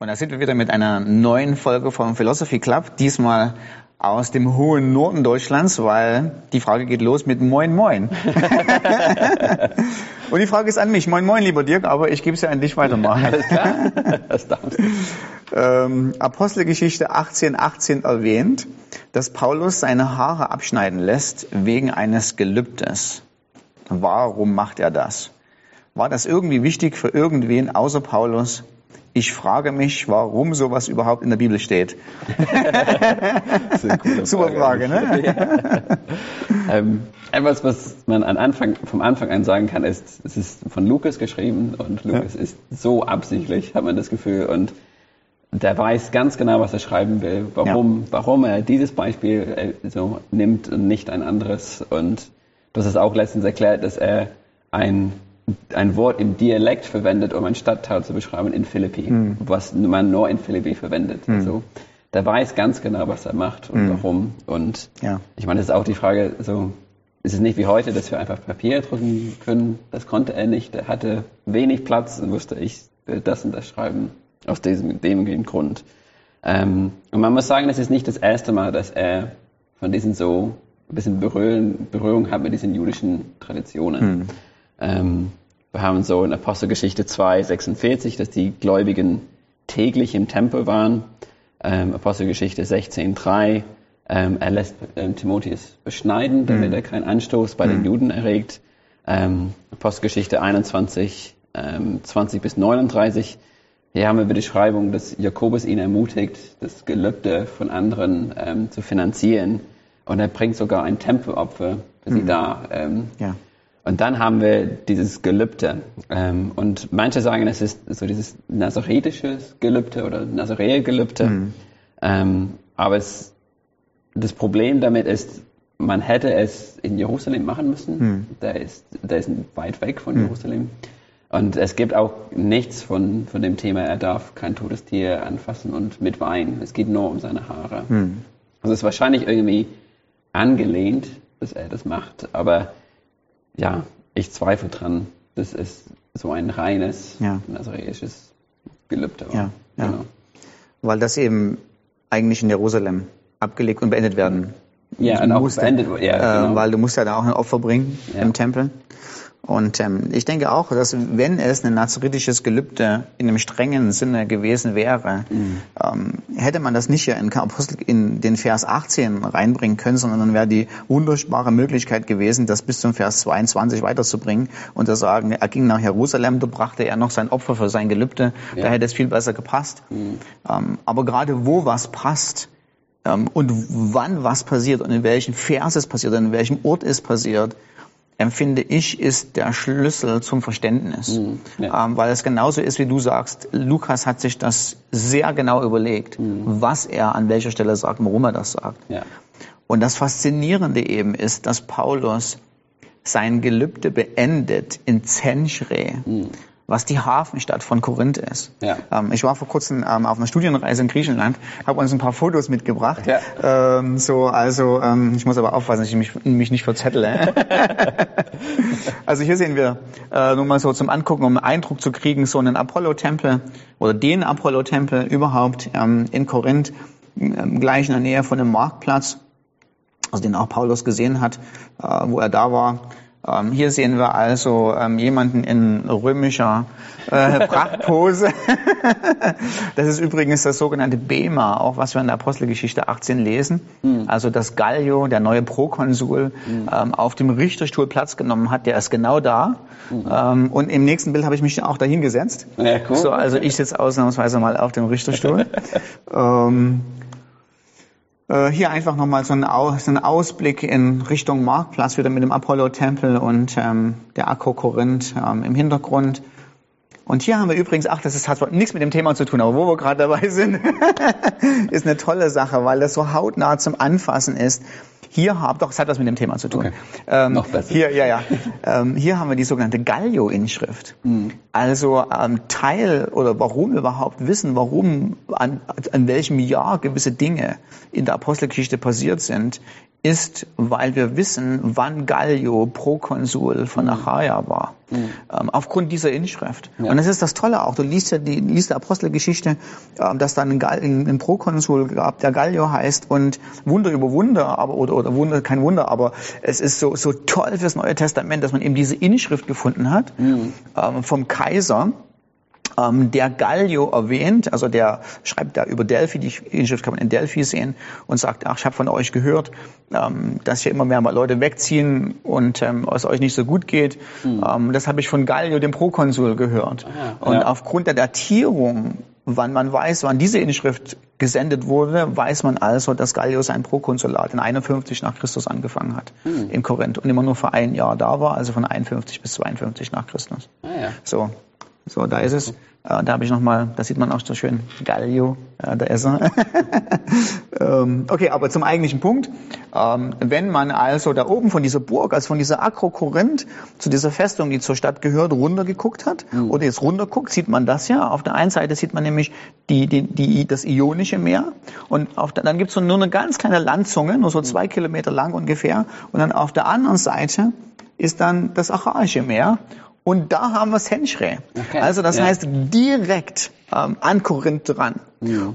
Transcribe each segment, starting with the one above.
Und da sind wir wieder mit einer neuen Folge vom Philosophy Club. Diesmal aus dem hohen Norden Deutschlands, weil die Frage geht los mit Moin Moin. Und die Frage ist an mich. Moin Moin, lieber Dirk, aber ich gebe es ja an dich weiter, Mark. Alles klar? Das darfst ähm, Apostelgeschichte 18, 18 erwähnt, dass Paulus seine Haare abschneiden lässt wegen eines Gelübdes. Warum macht er das? War das irgendwie wichtig für irgendwen außer Paulus? Ich frage mich, warum sowas überhaupt in der Bibel steht. Das ist eine coole Super Frage, ne? Ja. Ähm, etwas, was man an Anfang, vom Anfang an sagen kann, ist, es ist von Lukas geschrieben und Lukas ist so absichtlich, hat man das Gefühl. Und der weiß ganz genau, was er schreiben will, warum, warum er dieses Beispiel äh, so nimmt und nicht ein anderes. Und das ist auch letztens erklärt, dass er ein, ein Wort im Dialekt verwendet, um ein Stadtteil zu beschreiben in Philippi, was man nur in Philippi verwendet. Also, der weiß ganz genau, was er macht und warum. Und Ja. ich meine, das ist auch die Frage, so, ist es nicht wie heute, dass wir einfach Papier drücken können? Das konnte er nicht. Er hatte wenig Platz und wusste, ich will das und das schreiben. Aus diesem, dem Grund. Ähm, und man muss sagen, das ist nicht das erste Mal, dass er von diesen so ein bisschen Berührung, Berührung hat mit diesen jüdischen Traditionen. Ähm, wir haben so in Apostelgeschichte 2, 46, dass die Gläubigen täglich im Tempel waren. Ähm, Apostelgeschichte 16, 3, ähm, er lässt ähm, Timotheus beschneiden, damit er keinen Anstoß bei den Juden erregt. Ähm, Apostelgeschichte 21, ähm, 20 bis 39. Hier haben wir die Beschreibung, dass Jakobus ihn ermutigt, das Gelübde von anderen ähm, zu finanzieren. Und er bringt sogar ein Tempelopfer für sie da. Ähm, Ja. Und dann haben wir dieses Gelübde. Ähm, und manche sagen, es ist so dieses nazaretische Gelübde oder Nazaräer-Gelübde. Ähm, aber es, das Problem damit ist, man hätte es in Jerusalem machen müssen. Der, ist, der ist weit weg von Jerusalem. Und es gibt auch nichts von, von dem Thema, er darf kein totes Tier anfassen und mit Wein. Es geht nur um seine Haare. Also es ist wahrscheinlich irgendwie angelehnt, dass er das macht. Aber ja, ich zweifle dran, dass es so ein reines Ja. nazareisches Gelübde war. Ja, ja. Genau. Weil das eben eigentlich in Jerusalem abgelegt und beendet werden Ja, und auch beendet. Ja, äh, genau. weil du musst ja da auch ein Opfer bringen Ja. im Tempel. Und ähm, ich denke auch, dass wenn es ein nazaritisches Gelübde in einem strengen Sinne gewesen wäre, Mhm. ähm, hätte man das nicht hier in, Apostel, in den Vers 18 reinbringen können, sondern dann wäre die wunderbare Möglichkeit gewesen, das bis zum Vers 22 weiterzubringen und zu sagen, er ging nach Jerusalem, da brachte er noch sein Opfer für sein Gelübde, da Ja. hätte es viel besser gepasst. Ähm, aber gerade wo was passt, ähm, und wann was passiert und in welchen Vers es passiert und in welchem Ort es passiert, empfinde ich, ist der Schlüssel zum Verständnis. ja. Ähm, weil es genauso ist, wie du sagst, Lukas hat sich das sehr genau überlegt, was er an welcher Stelle sagt, warum er das sagt. Ja. Und das Faszinierende eben ist, dass Paulus sein Gelübde beendet in Zenchre, was die Hafenstadt von Korinth ist. Ja. Ähm, ich war vor kurzem ähm, auf einer Studienreise in Griechenland, habe uns ein paar Fotos mitgebracht. Ja. Ähm, so, also ähm, ich muss aber aufpassen, dass ich mich, mich nicht verzettle. also hier sehen wir äh, nur mal so zum Angucken, um einen Eindruck zu kriegen, so einen Apollo-Tempel oder den Apollo-Tempel überhaupt ähm, in Korinth, ähm, gleich in der Nähe von einem Marktplatz also den auch Paulus gesehen hat, äh, wo er da war. Ähm, hier sehen wir also ähm, jemanden in römischer äh, Prachtpose. das ist übrigens das sogenannte Bema, auch was wir in der Apostelgeschichte 18 lesen. Also dass Gallio, der neue Prokonsul, ähm, auf dem Richterstuhl Platz genommen hat, der ist genau da. Ähm, und im nächsten Bild habe ich mich auch dahin gesetzt. Ja, cool. So, also ich sitze ausnahmsweise mal auf dem Richterstuhl. äh, hier einfach nochmal so ein, Ausblick in Richtung Marktplatz, wieder mit dem Apollo-Tempel und ähm, der Akko Korinth ähm, im Hintergrund. Und hier haben wir übrigens, ach, das hat nichts mit dem Thema zu tun, aber wo wir gerade dabei sind, ist eine tolle Sache, weil das so hautnah zum Anfassen ist. Hier haben, doch, es hat was mit dem Thema zu tun. Okay. Ähm, Noch besser. Hier, ja, ja. ähm, hier haben wir die sogenannte Gallio-Inschrift. Also ähm, Teil oder warum wir überhaupt wissen, warum an, an welchem Jahr gewisse Dinge in der Apostelgeschichte passiert sind, ist, weil wir wissen, wann Gallio Prokonsul von Achaia war. ähm, aufgrund dieser Inschrift. Und das ist das Tolle auch. Du liest ja die, liest die Apostelgeschichte, ähm, dass dann ein, Gall, ein, ein Prokonsul gab, der Gallio heißt und Wunder über Wunder, aber oder, oder Wunder, kein Wunder, aber es ist so, so toll fürs Neue Testament, dass man eben diese Inschrift gefunden hat ähm, vom Kaiser ähm, der Gallio erwähnt, also der schreibt da über Delphi, die Inschrift kann man in Delphi sehen und sagt, ach, ich habe von euch gehört, ähm, dass hier immer mehr Leute wegziehen und ähm, es euch nicht so gut geht. Ähm, das habe ich von Gallio, dem Prokonsul, gehört. Ah, und ja. aufgrund der Datierung, wann man weiß, wann diese Inschrift gesendet wurde, weiß man also, dass Gallio sein Prokonsulat in 51 nach Christus angefangen hat in Korinth und immer nur für ein Jahr da war, also von 51 bis 52 nach Christus. Ah, ja. So, so da ist es. Äh, da habe ich noch mal, da sieht man auch so schön Gallio, äh, da ist er. ähm, okay, aber zum eigentlichen Punkt. Ähm, wenn man also da oben von dieser Burg, also von dieser Akro Korinth zu dieser Festung, die zur Stadt gehört, runtergeguckt hat oder jetzt runterguckt, sieht man das ja. Auf der einen Seite sieht man nämlich die, die, die, das Ionische Meer und auf der, dann gibt es so nur eine ganz kleine Landzunge, nur so zwei Kilometer lang ungefähr. Und dann auf der anderen Seite ist dann das Achaische Meer. Und da haben wir Senchre. Okay. Also das Ja. heißt direkt ähm, an Korinth dran.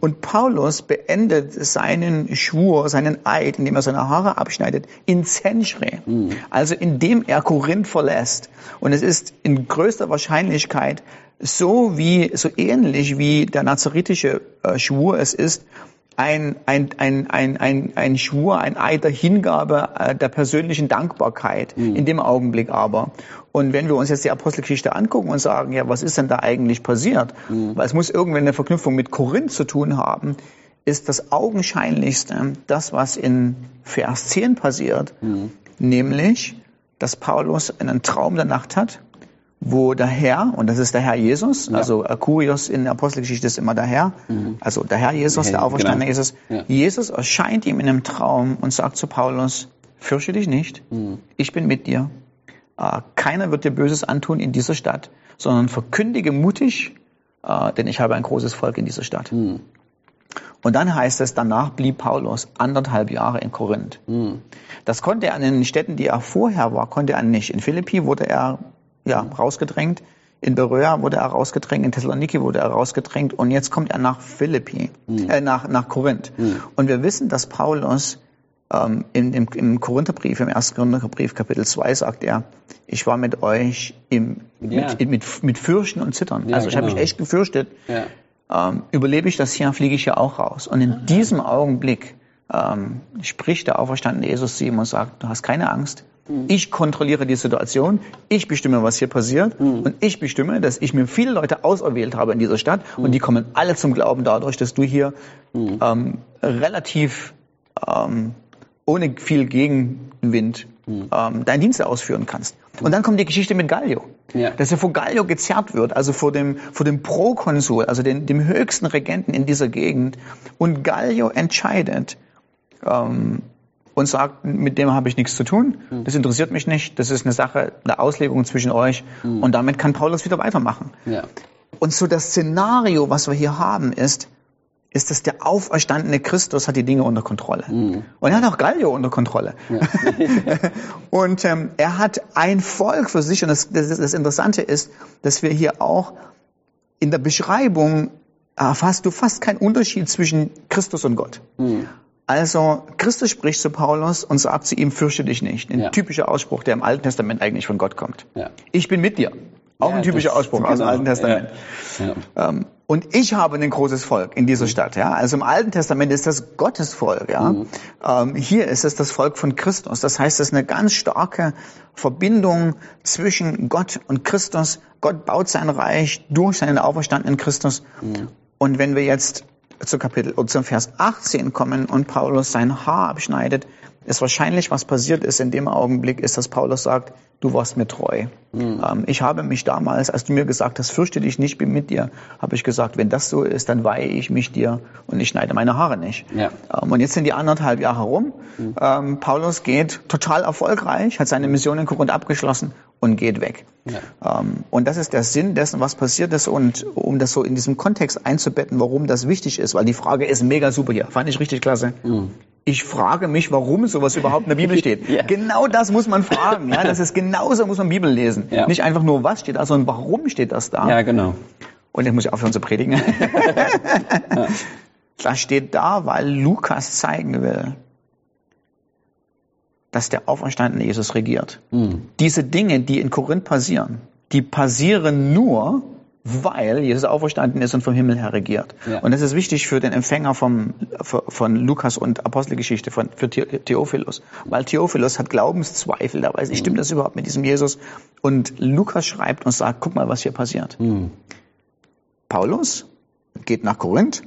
Und Paulus beendet seinen Schwur, seinen Eid, indem er seine Haare abschneidet, in Senchre. Also indem er Korinth verlässt. Und es ist in größter Wahrscheinlichkeit so wie, so ähnlich wie der nazaritische äh, Schwur es ist, ein, ein, ein, ein, ein, ein Schwur, ein Eid der Hingabe, äh, der persönlichen Dankbarkeit in dem Augenblick aber. Und wenn wir uns jetzt die Apostelgeschichte angucken und sagen, ja, was ist denn da eigentlich passiert? Weil es muss irgendwann eine Verknüpfung mit Korinth zu tun haben, ist das Augenscheinlichste das, was in Vers 10 passiert, nämlich, dass Paulus einen Traum der Nacht hat, wo der Herr, und das ist der Herr Jesus, also äh, Kurios in der Apostelgeschichte ist immer der Herr, also der Herr Jesus, der Ja, auferstandene genau. Jesus. Ja. Jesus erscheint ihm in einem Traum und sagt zu Paulus, fürchte dich nicht, ich bin mit dir. Äh, keiner wird dir Böses antun in dieser Stadt, sondern verkündige mutig, äh, denn ich habe ein großes Volk in dieser Stadt. Und dann heißt es, danach blieb Paulus anderthalb Jahre in Korinth. Das konnte er an den Städten, die er vorher war, konnte er nicht. In Philippi wurde er ja, rausgedrängt, in Beröa wurde er rausgedrängt, in Thessaloniki wurde er rausgedrängt und jetzt kommt er nach Philippi, äh, nach, nach Korinth. Und wir wissen, dass Paulus ähm, in, im, im Korintherbrief, im ersten Korintherbrief, Kapitel 2, sagt er, ich war mit euch im, Ja. mit, mit, mit Fürchten und Zittern. Ja, also ich habe genau. mich echt gefürchtet Ja. ähm, überlebe ich das hier, fliege ich ja auch raus. Und in diesem Augenblick ähm, spricht der auferstandene Jesus zu ihm und sagt, du hast keine Angst. Ich kontrolliere die Situation, ich bestimme, was hier passiert und ich bestimme, dass ich mir viele Leute auserwählt habe in dieser Stadt und die kommen alle zum Glauben dadurch, dass du hier ähm, relativ ähm, ohne viel Gegenwind ähm, deinen Dienst ausführen kannst. Und dann kommt die Geschichte mit Gallio. Ja. Dass er vor Gallio gezerrt wird, also vor dem, vor dem Prokonsul, also den, dem höchsten Regenten in dieser Gegend. Und Gallio entscheidet ähm, und sagt, mit dem habe ich nichts zu tun, das interessiert mich nicht, das ist eine Sache, eine Auslegung zwischen euch. Und damit kann Paulus wieder weitermachen. Ja. Und so das Szenario, was wir hier haben, ist, ist, dass der auferstandene Christus hat die Dinge unter Kontrolle. Und er hat auch Gallio unter Kontrolle. und ähm, er hat ein Volk für sich. Und das, das, das Interessante ist, dass wir hier auch in der Beschreibung äh, hast du fast keinen Unterschied zwischen Christus und Gott. Also Christus spricht zu Paulus und sagt zu ihm, fürchte dich nicht. Ein Ja. typischer Ausspruch, der im Alten Testament eigentlich von Gott kommt. Ja. Ich bin mit dir. Auch Ja, ein typischer Ausspruch aus dem genau, Alten Testament. Ähm, und ich habe ein großes Volk in dieser Stadt. Ja, also im Alten Testament ist das Gottes Volk. Ja, ähm, hier ist es das Volk von Christus. Das heißt, es ist eine ganz starke Verbindung zwischen Gott und Christus. Gott baut sein Reich durch seinen auferstandenen Christus. Und wenn wir jetzt zu Kapitel und zum Vers 18 kommen und Paulus sein Haar abschneidet, ist wahrscheinlich, was passiert ist in dem Augenblick, ist, dass Paulus sagt, du warst mir treu. Ähm, ich habe mich damals, als du mir gesagt hast, fürchte dich nicht, bin mit dir, habe ich gesagt, wenn das so ist, dann weihe ich mich dir und ich schneide meine Haare nicht. Ja. Ähm, und jetzt sind die anderthalb Jahre rum. Ähm, Paulus geht total erfolgreich, hat seine Mission in Korinth abgeschlossen und geht weg. Ja. Ähm, und das ist der Sinn dessen, was passiert ist und um das so in diesem Kontext einzubetten, warum das wichtig ist, weil die Frage ist mega super hier, fand ich richtig klasse. Ich frage mich, warum sowas überhaupt in der Bibel steht. Ja. Genau das muss man fragen. Ja, das ist genauso muss man Bibel lesen. Ja. Nicht einfach nur was steht da, sondern warum steht das da. Ja, genau. Und jetzt muss ich aufhören zu predigen. Das steht da, weil Lukas zeigen will, dass der auferstandene Jesus regiert. Hm. Diese Dinge, die in Korinth passieren, die passieren nur, weil Jesus auferstanden ist und vom Himmel her regiert. Ja. Und das ist wichtig für den Empfänger vom, von Lukas und Apostelgeschichte, von, für The- Theophilus. Weil Theophilus hat Glaubenszweifel, da weiß ich, stimmt das überhaupt mit diesem Jesus? Und Lukas schreibt und sagt, guck mal, was hier passiert. Hm. Paulus geht nach Korinth.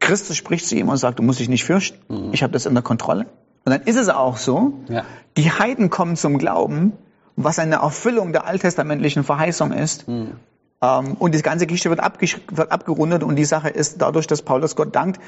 Christus spricht zu ihm und sagt, du musst dich nicht fürchten. Ich habe das in der Kontrolle. Und dann ist es auch so, Ja. die Heiden kommen zum Glauben, was eine Erfüllung der alttestamentlichen Verheißung ist. Ähm, und die ganze Geschichte wird, wird abgerundet und die Sache ist dadurch, dass Paulus Gott dankt,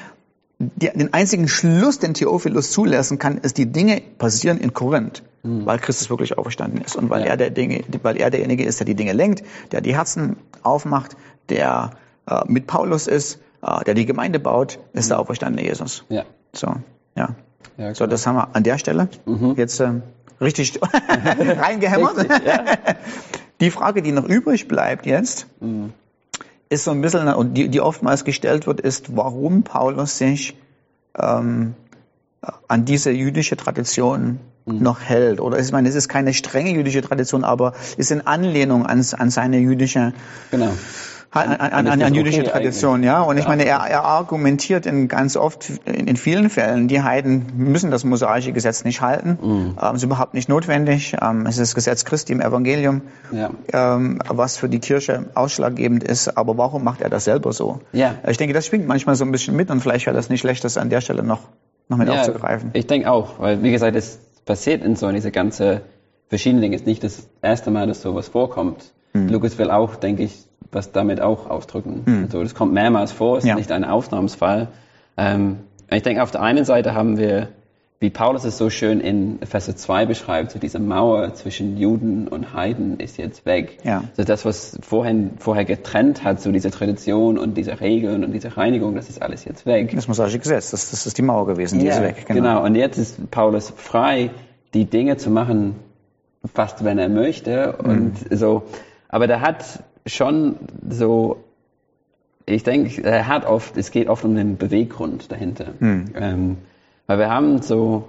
die, den einzigen Schluss, den Theophilus zulassen kann, ist, die Dinge passieren in Korinth, weil Christus wirklich auferstanden ist und weil Ja. er der Dinge, weil er derjenige ist, der die Dinge lenkt, der die Herzen aufmacht, der äh, mit Paulus ist, äh, der die Gemeinde baut, ist der auferstandene Jesus. Ja. So, ja. Ja, So, das haben wir an der Stelle jetzt ähm, richtig reingehämmert. Richtig, ja. Die Frage, die noch übrig bleibt jetzt, ist so ein bisschen, und die, die oftmals gestellt wird, ist, warum Paulus sich ähm, an diese jüdische Tradition noch hält. Oder ich meine, es ist keine strenge jüdische Tradition, aber ist in Anlehnung an, an seine jüdische Genau. An, an, an, an, jüdische okay Tradition, eigentlich? ja. Und ich Ja. meine, er, er argumentiert in ganz oft, in, in vielen Fällen, die Heiden müssen das mosaische Gesetz nicht halten. Mhm. Ähm, ist überhaupt nicht notwendig. Ähm, es ist das Gesetz Christi im Evangelium, Ja. ähm, was für die Kirche ausschlaggebend ist. Aber warum macht er das selber so? Ja. Ich denke, das schwingt manchmal so ein bisschen mit und vielleicht wäre das nicht schlecht, das an der Stelle noch, noch mit aufzugreifen. Ich denke auch, weil wie gesagt, es passiert in so diese ganze verschiedene Dinge. Es ist nicht das erste Mal, dass sowas vorkommt. Hm. Lukas will auch, denke ich, was damit auch ausdrücken. Also das kommt mehrmals vor, ist Ja. nicht ein Ausnahmsfall. Ähm, ich denke, auf der einen Seite haben wir, wie Paulus es so schön in Epheser 2 beschreibt, so diese Mauer zwischen Juden und Heiden ist jetzt weg. Ja. So das, was vorhin, vorher getrennt hat, so diese Tradition und diese Regeln und diese Reinigung, das ist alles jetzt weg. Das mosaische Gesetz, das, das ist die Mauer gewesen, die Ja, ist weg. genau. Und jetzt ist Paulus frei, die Dinge zu machen, fast wenn er möchte. Und so, aber der hat schon so, ich denke, er hat oft, es geht oft um den Beweggrund dahinter. Ähm, weil wir haben so,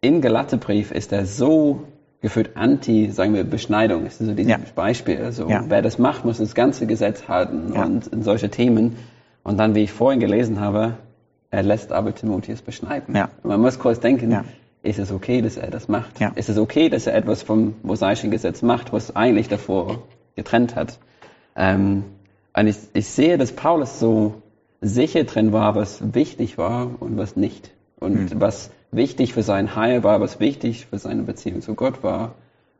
im Galatebrief ist er so gefühlt anti, sagen wir, Beschneidung. Das ist so dieses Ja. Beispiel. Also, Ja. wer das macht, muss das ganze Gesetz halten Ja. und in solche Themen. Und dann, wie ich vorhin gelesen habe, er lässt aber Timotheus beschneiden. Und man muss kurz denken, ist es okay, dass er das macht? Ist es okay, dass er etwas vom mosaischen Gesetz macht, was eigentlich davor getrennt hat? Ähm, und ich, ich sehe, dass Paulus so sicher drin war, was wichtig war und was nicht. Und Hm. was wichtig für sein Heil war, was wichtig für seine Beziehung zu Gott war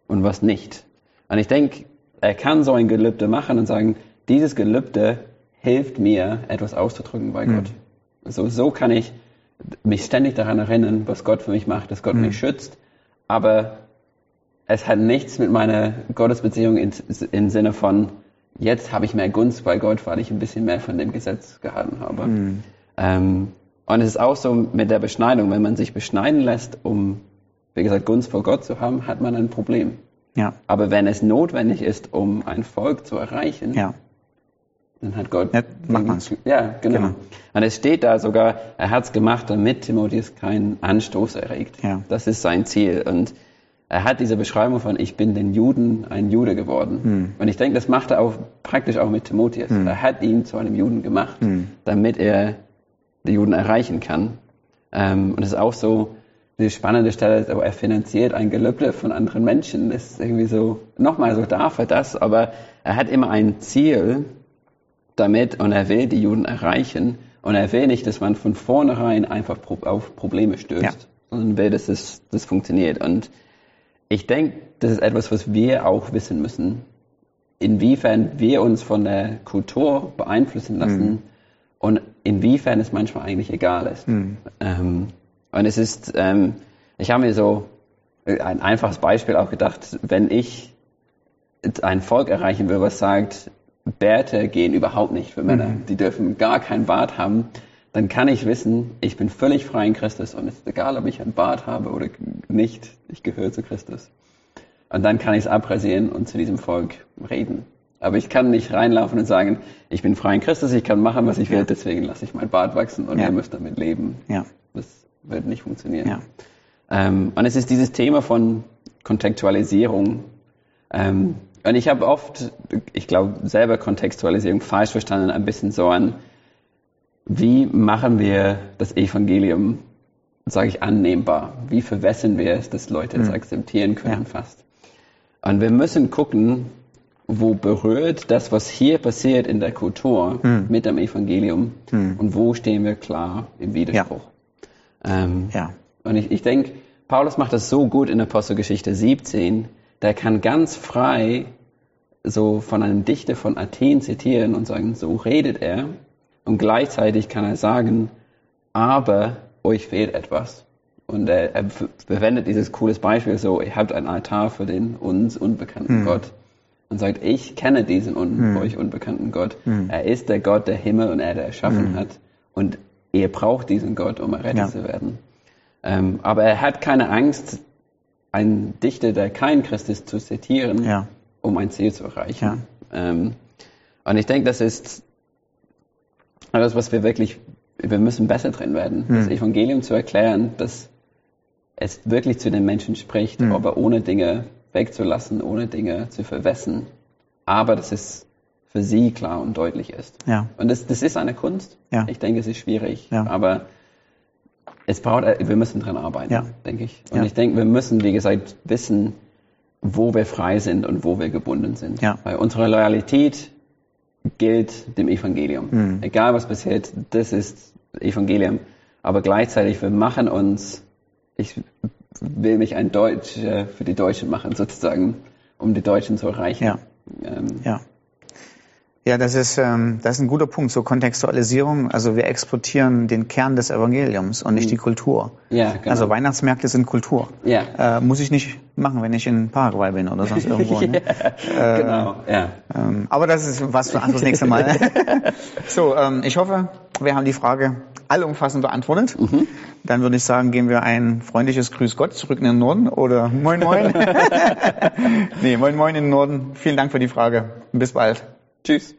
und was nicht. Und ich denke, er kann so ein Gelübde machen und sagen, dieses Gelübde hilft mir, etwas auszudrücken bei Gott. So, so kann ich mich ständig daran erinnern, was Gott für mich macht, dass Gott mich schützt. Aber es hat nichts mit meiner Gottesbeziehung im in Sinne von, jetzt habe ich mehr Gunst bei Gott, weil ich ein bisschen mehr von dem Gesetz gehalten habe. Ähm, und es ist auch so mit der Beschneidung, wenn man sich beschneiden lässt, um, wie gesagt, Gunst vor Gott zu haben, hat man ein Problem. Ja, Aber wenn es notwendig ist, um ein Volk zu erreichen, ja. dann hat Gott. Ja, macht man's. Ja, genau. Genau. Und es steht da sogar, er hat es gemacht, damit Timotheus keinen Anstoß erregt. Ja. Das ist sein Ziel. Und er hat diese Beschreibung von, ich bin den Juden ein Jude geworden. Hm. Und ich denke, das macht er auch praktisch auch mit Timotheus. Er hat ihn zu einem Juden gemacht, Hm. damit er die Juden erreichen kann. Ähm, und es ist auch so, die spannende Stelle, ist, aber er finanziert ein Gelübde von anderen Menschen. Das ist irgendwie so, nochmal so darf er das, aber er hat immer ein Ziel damit und er will die Juden erreichen und er will nicht, dass man von vornherein einfach auf Probleme stößt, Ja. sondern will, dass es, das funktioniert. Und ich denke, das ist etwas, was wir auch wissen müssen, inwiefern wir uns von der Kultur beeinflussen lassen und inwiefern es manchmal eigentlich egal ist. Ähm, und es ist, ähm, ich habe mir so ein einfaches Beispiel auch gedacht, wenn ich ein Volk erreichen will, was sagt, Bärte gehen überhaupt nicht für Männer, die dürfen gar keinen Bart haben, dann kann ich wissen, ich bin völlig frei in Christus und es ist egal, ob ich ein Bart habe oder nicht, ich gehöre zu Christus. Und dann kann ich es abrasieren und zu diesem Volk reden. Aber ich kann nicht reinlaufen und sagen, ich bin frei in Christus, ich kann machen, was ich will, deswegen lasse ich mein Bart wachsen und Ja. ihr müsst damit leben. Ja. Das wird nicht funktionieren. Ja. Ähm, und es ist dieses Thema von Kontextualisierung. Ähm, und ich habe oft, ich glaube, selber Kontextualisierung falsch verstanden, ein bisschen so an, wie machen wir das Evangelium, sage ich, annehmbar? Wie verwässern wir es, dass Leute es akzeptieren können Ja. fast? Und wir müssen gucken, wo berührt das, was hier passiert in der Kultur mit dem Evangelium und wo stehen wir klar im Widerspruch. Ähm, Ja. und ich, ich denke, Paulus macht das so gut in Apostelgeschichte 17, der kann ganz frei so von einem Dichter von Athen zitieren und sagen, so redet er. Und gleichzeitig kann er sagen, aber euch fehlt etwas. Und er, er ver- verwendet dieses cooles Beispiel so, ihr habt einen Altar für den uns unbekannten Gott. Und sagt, ich kenne diesen un euch unbekannten Gott. Er ist der Gott, der Himmel und Erde erschaffen hat. Und ihr braucht diesen Gott, um errettet Ja. zu werden. Ähm, aber er hat keine Angst, einen Dichter, der kein Christ ist, zu zitieren, Ja. um ein Ziel zu erreichen. Ähm, und ich denke, das ist das, was wir wirklich, wir müssen besser drin werden, das Evangelium zu erklären, dass es wirklich zu den Menschen spricht, aber ohne Dinge wegzulassen, ohne Dinge zu verwessen, aber dass es für sie klar und deutlich ist. Ja. Und das, das ist eine Kunst. Ja. Ich denke, es ist schwierig, Ja. aber es braucht, wir müssen dran arbeiten, Ja. denke ich. Und Ja. ich denke, wir müssen, wie gesagt, wissen, wo wir frei sind und wo wir gebunden sind. Ja. Weil unsere Loyalität gilt dem Evangelium. Mhm. Egal was passiert, das ist Evangelium. Aber gleichzeitig, wir machen uns, ich will mich ein Deutsch äh, für die Deutschen machen, sozusagen, um die Deutschen zu erreichen. Ja. Ähm, Ja. Ja, das ist, ähm, das ist ein guter Punkt, so Kontextualisierung. Also wir exportieren den Kern des Evangeliums und nicht die Kultur. ja, genau. Also Weihnachtsmärkte sind Kultur. Ja. Äh, muss ich nicht machen, wenn ich in Paraguay bin oder sonst irgendwo. Ne? genau, ja. ähm, aber das ist was für das nächste Mal. so, ähm, ich hoffe, wir haben die Frage allumfassend beantwortet. Mhm. Dann würde ich sagen, gehen wir ein freundliches Grüß Gott zurück in den Norden oder Moin Moin. nee, Moin Moin in den Norden. Vielen Dank für die Frage. Bis bald. Tschüss.